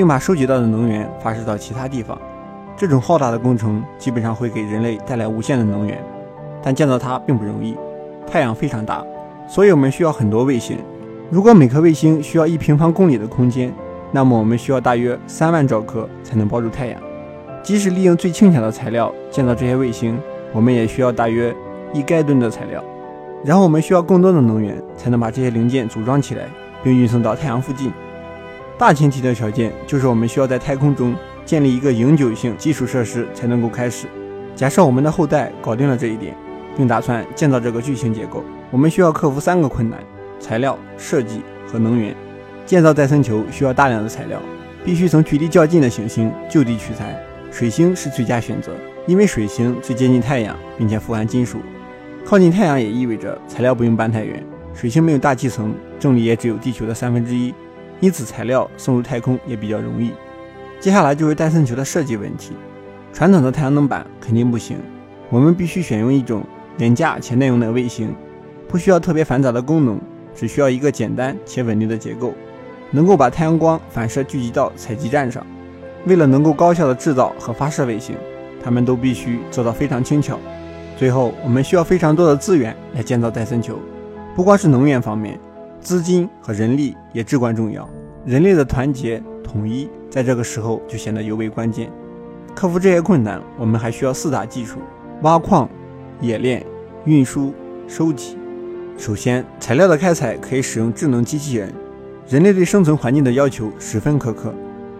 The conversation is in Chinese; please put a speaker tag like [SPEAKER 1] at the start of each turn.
[SPEAKER 1] 并把收集到的能源发射到其他地方。这种浩大的工程基本上会给人类带来无限的能源，但建造它并不容易。太阳非常大，所以我们需要很多卫星。如果每颗卫星需要一平方公里的空间，那么我们需要大约三万兆颗才能包住太阳。即使利用最轻巧的材料建造这些卫星，我们也需要大约一该吨的材料。然后我们需要更多的能源才能把这些零件组装起来，并运送到太阳附近。大前提的条件就是我们需要在太空中建立一个永久性基础设施才能够开始。假设我们的后代搞定了这一点，并打算建造这个巨型结构，我们需要克服三个困难：材料、设计和能源。建造戴森球需要大量的材料，必须从距离较近的行星就地取材。水星是最佳选择，因为水星最接近太阳，并且富含金属。靠近太阳也意味着材料不用搬太远。水星没有大气层，重力也只有地球的三分之一，因此材料送入太空也比较容易。接下来就是戴森球的设计问题。传统的太阳能板肯定不行，我们必须选用一种廉价且耐用的卫星，不需要特别繁杂的功能，只需要一个简单且稳定的结构，能够把太阳光反射聚集到采集站上。为了能够高效的制造和发射卫星，它们都必须做到非常轻巧。最后，我们需要非常多的资源来建造戴森球，不光是能源方面，资金和人力也至关重要。人类的团结统一在这个时候就显得尤为关键。克服这些困难，我们还需要四大技术：挖矿、冶炼、运输、收集。首先，材料的开采可以使用智能机器人。人类对生存环境的要求十分苛刻。